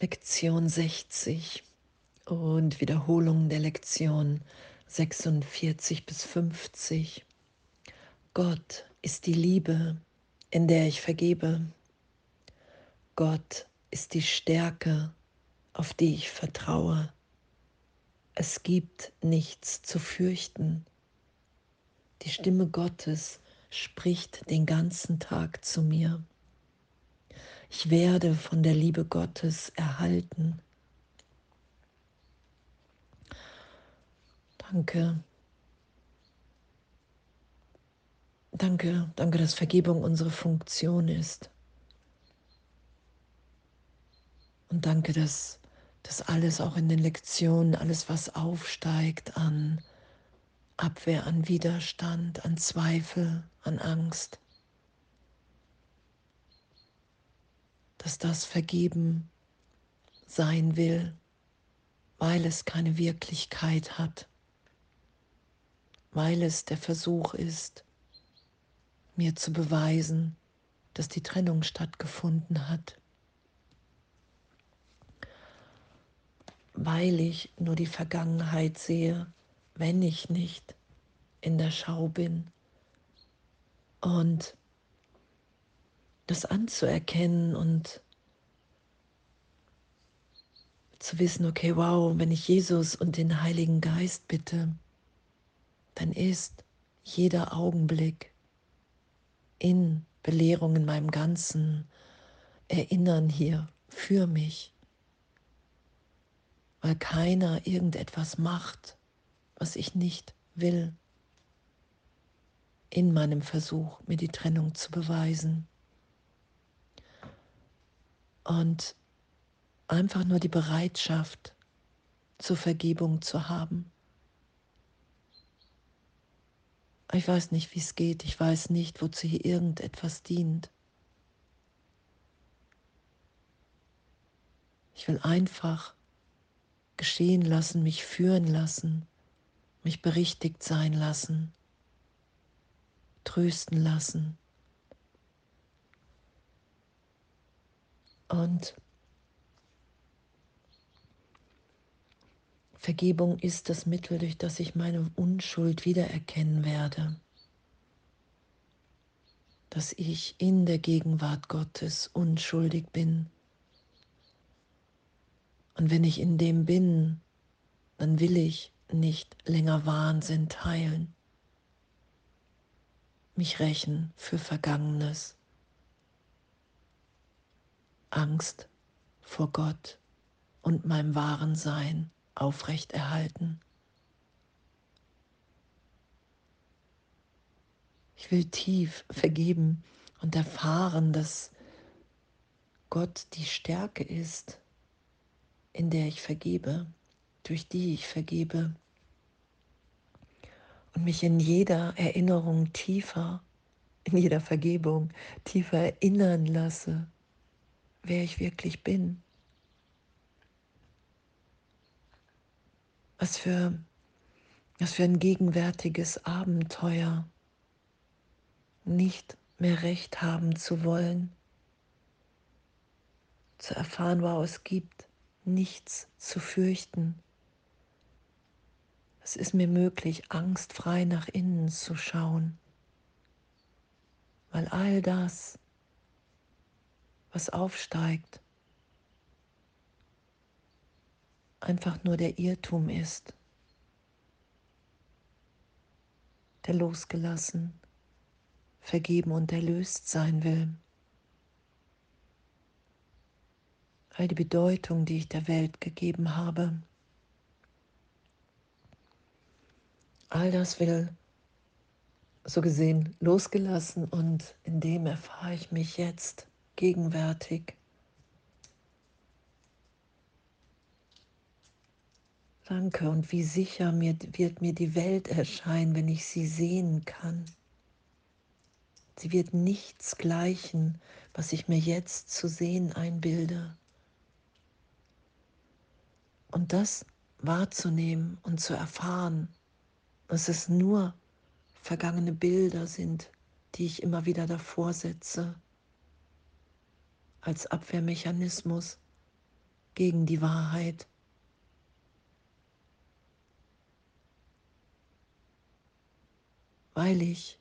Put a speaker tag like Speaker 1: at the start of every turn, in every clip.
Speaker 1: Lektion 60 und Wiederholung der Lektion 46 bis 50. Gott ist die Liebe, in der ich vergebe. Gott ist die Stärke, auf die ich vertraue. Es gibt nichts zu fürchten. Die Stimme Gottes spricht den ganzen Tag zu mir. Ich werde von der Liebe Gottes erhalten. Danke. Danke, danke, dass Vergebung unsere Funktion ist. Und danke, dass das alles auch in den Lektionen, alles was aufsteigt an Abwehr, an Widerstand, an Zweifel, an Angst, dass das vergeben sein will, weil es keine Wirklichkeit hat, weil es der Versuch ist, mir zu beweisen, dass die Trennung stattgefunden hat, weil ich nur die Vergangenheit sehe, wenn ich nicht in der Schau bin. Und das anzuerkennen und zu wissen, okay, wow, wenn ich Jesus und den Heiligen Geist bitte, dann ist jeder Augenblick in Belehrung in meinem ganzen Erinnern hier für mich, weil keiner irgendetwas macht, was ich nicht will, in meinem Versuch, mir die Trennung zu beweisen. Und einfach nur die Bereitschaft zur Vergebung zu haben. Ich weiß nicht, wie es geht. Ich weiß nicht, wozu hier irgendetwas dient. Ich will einfach geschehen lassen, mich führen lassen, mich berichtigt sein lassen, trösten lassen. Und Vergebung ist das Mittel, durch das ich meine Unschuld wiedererkennen werde. Dass ich in der Gegenwart Gottes unschuldig bin. Und wenn ich in dem bin, dann will ich nicht länger Wahnsinn teilen, mich rächen für Vergangenes. Angst vor Gott und meinem wahren Sein aufrechterhalten. Ich will tief vergeben und erfahren, dass Gott die Stärke ist, in der ich vergebe, durch die ich vergebe und mich in jeder Erinnerung tiefer, in jeder Vergebung tiefer erinnern lasse, wer ich wirklich bin. Was für, was für ein gegenwärtiges Abenteuer, nicht mehr recht haben zu wollen, zu erfahren, wow, es gibt nichts zu fürchten. Es ist mir möglich, angstfrei nach innen zu schauen, weil all das, was aufsteigt, einfach nur der Irrtum ist, der losgelassen, vergeben und erlöst sein will. All die Bedeutung, die ich der Welt gegeben habe, all das will so gesehen losgelassen und in dem erfahre ich mich jetzt gegenwärtig. Danke und wie sicher mir, wird mir die Welt erscheinen, wenn ich sie sehen kann. Sie wird nichts gleichen, was ich mir jetzt zu sehen einbilde. Und das wahrzunehmen und zu erfahren, dass es nur vergangene Bilder sind, die ich immer wieder davor setze, als Abwehrmechanismus, gegen die Wahrheit. Weil ich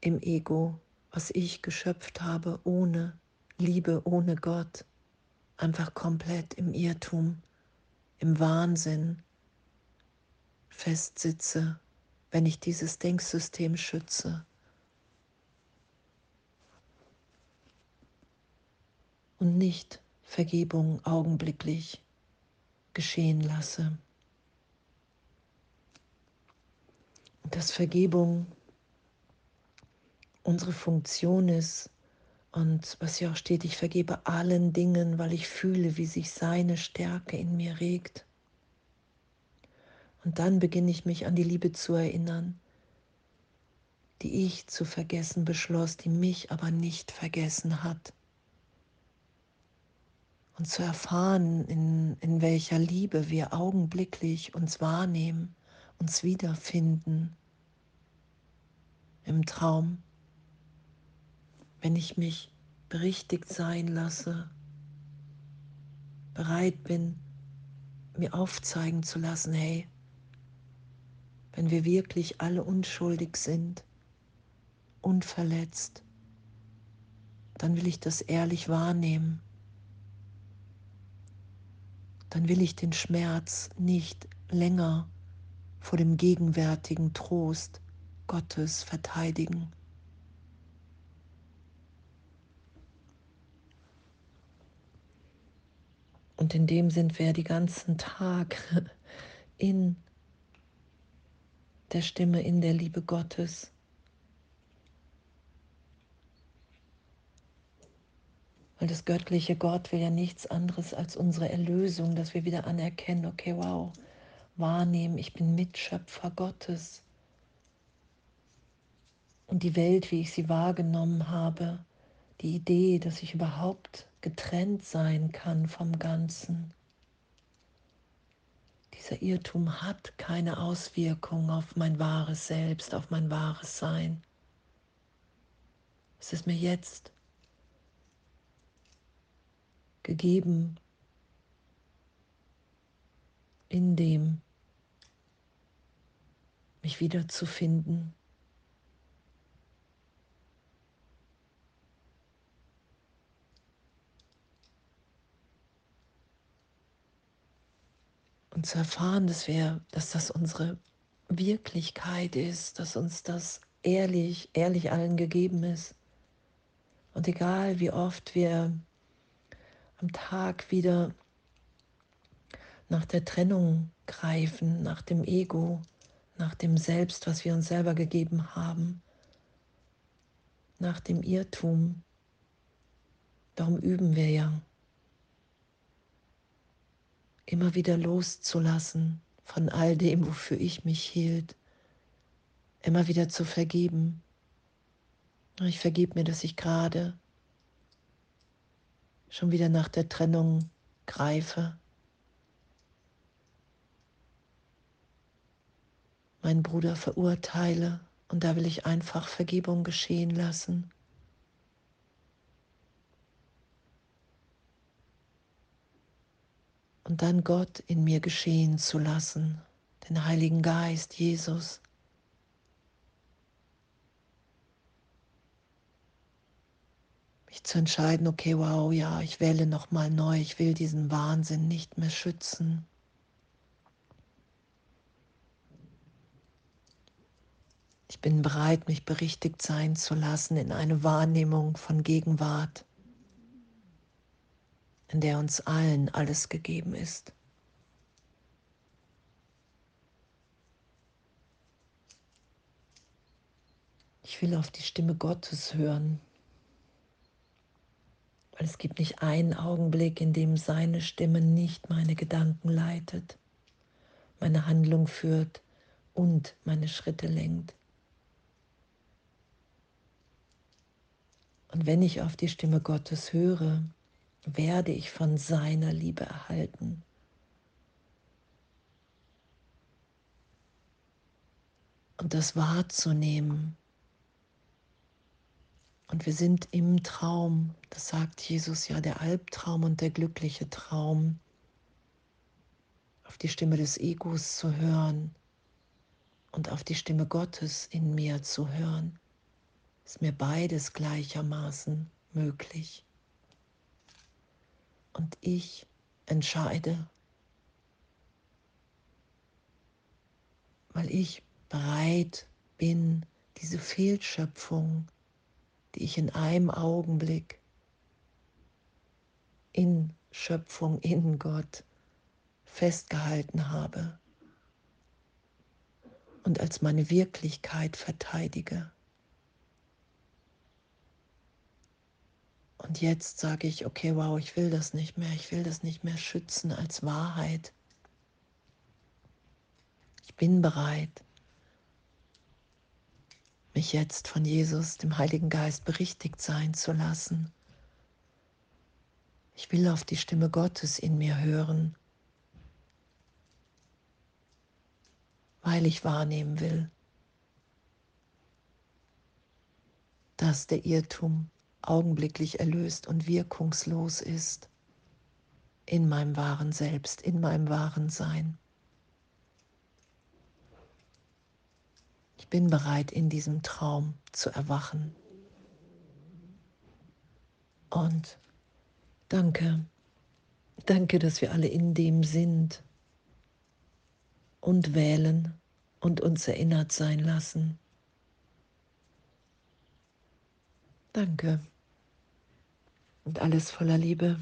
Speaker 1: im Ego, was ich geschöpft habe, ohne Liebe, ohne Gott, einfach komplett im Irrtum, im Wahnsinn festsitze, wenn ich dieses Denksystem schütze. Und nicht Vergebung augenblicklich geschehen lasse. Und dass Vergebung unsere Funktion ist und was hier auch steht, ich vergebe allen Dingen, weil ich fühle, wie sich seine Stärke in mir regt. Und dann beginne ich mich an die Liebe zu erinnern, die ich zu vergessen beschloss, die mich aber nicht vergessen hat. Und zu erfahren, in, in welcher Liebe wir augenblicklich uns wahrnehmen, uns wiederfinden im Traum, wenn ich mich berichtigt sein lasse, bereit bin, mir aufzeigen zu lassen, hey, wenn wir wirklich alle unschuldig sind, unverletzt, dann will ich das ehrlich wahrnehmen. Dann will ich den Schmerz nicht länger vor dem gegenwärtigen Trost Gottes verteidigen. Und in dem sind wir die ganzen Tag in der Stimme, in der Liebe Gottes. Weil das göttliche Gott will ja nichts anderes als unsere Erlösung, dass wir wieder anerkennen, okay, wow, wahrnehmen, ich bin Mitschöpfer Gottes. Und die Welt, wie ich sie wahrgenommen habe, die Idee, dass ich überhaupt getrennt sein kann vom Ganzen. Dieser Irrtum hat keine Auswirkung auf mein wahres Selbst, auf mein wahres Sein. Es ist mir jetzt gegeben, in dem mich wiederzufinden. Und zu erfahren, dass wir, dass das unsere Wirklichkeit ist, dass uns das ehrlich, ehrlich allen gegeben ist. Und egal wie oft wir am Tag wieder nach der Trennung greifen, nach dem Ego, nach dem Selbst, was wir uns selber gegeben haben, nach dem Irrtum. Darum üben wir ja, immer wieder loszulassen von all dem, wofür ich mich hielt, immer wieder zu vergeben. Ich vergebe mir, dass ich gerade schon wieder nach der Trennung greife. Meinen Bruder verurteile und da will ich einfach Vergebung geschehen lassen. Und dann Gott in mir geschehen zu lassen, den Heiligen Geist, Jesus. Mich zu entscheiden, okay, wow, ja, ich wähle nochmal neu, ich will diesen Wahnsinn nicht mehr schützen. Ich bin bereit, mich berichtigt sein zu lassen in eine Wahrnehmung von Gegenwart, in der uns allen alles gegeben ist. Ich will auf die Stimme Gottes hören. Weil es gibt nicht einen Augenblick, in dem seine Stimme nicht meine Gedanken leitet, meine Handlung führt und meine Schritte lenkt. Und wenn ich auf die Stimme Gottes höre, werde ich von seiner Liebe erhalten. Und das wahrzunehmen Und wir sind im Traum, das sagt Jesus ja, der Albtraum und der glückliche Traum, auf die Stimme des Egos zu hören und auf die Stimme Gottes in mir zu hören, ist mir beides gleichermaßen möglich. Und ich entscheide, weil ich bereit bin, diese Fehlschöpfung, die ich in einem Augenblick in Schöpfung, in Gott festgehalten habe und als meine Wirklichkeit verteidige. Und jetzt sage ich, okay, wow, ich will das nicht mehr, ich will das nicht mehr schützen als Wahrheit. Ich bin bereit, mich jetzt von Jesus, dem Heiligen Geist, berichtigt sein zu lassen. Ich will auf die Stimme Gottes in mir hören, weil ich wahrnehmen will, dass der Irrtum augenblicklich erlöst und wirkungslos ist in meinem wahren Selbst, in meinem wahren Sein. Ich bin bereit, in diesem Traum zu erwachen. Und danke, danke, dass wir alle in dem sind und wählen und uns erinnert sein lassen. Danke und alles voller Liebe.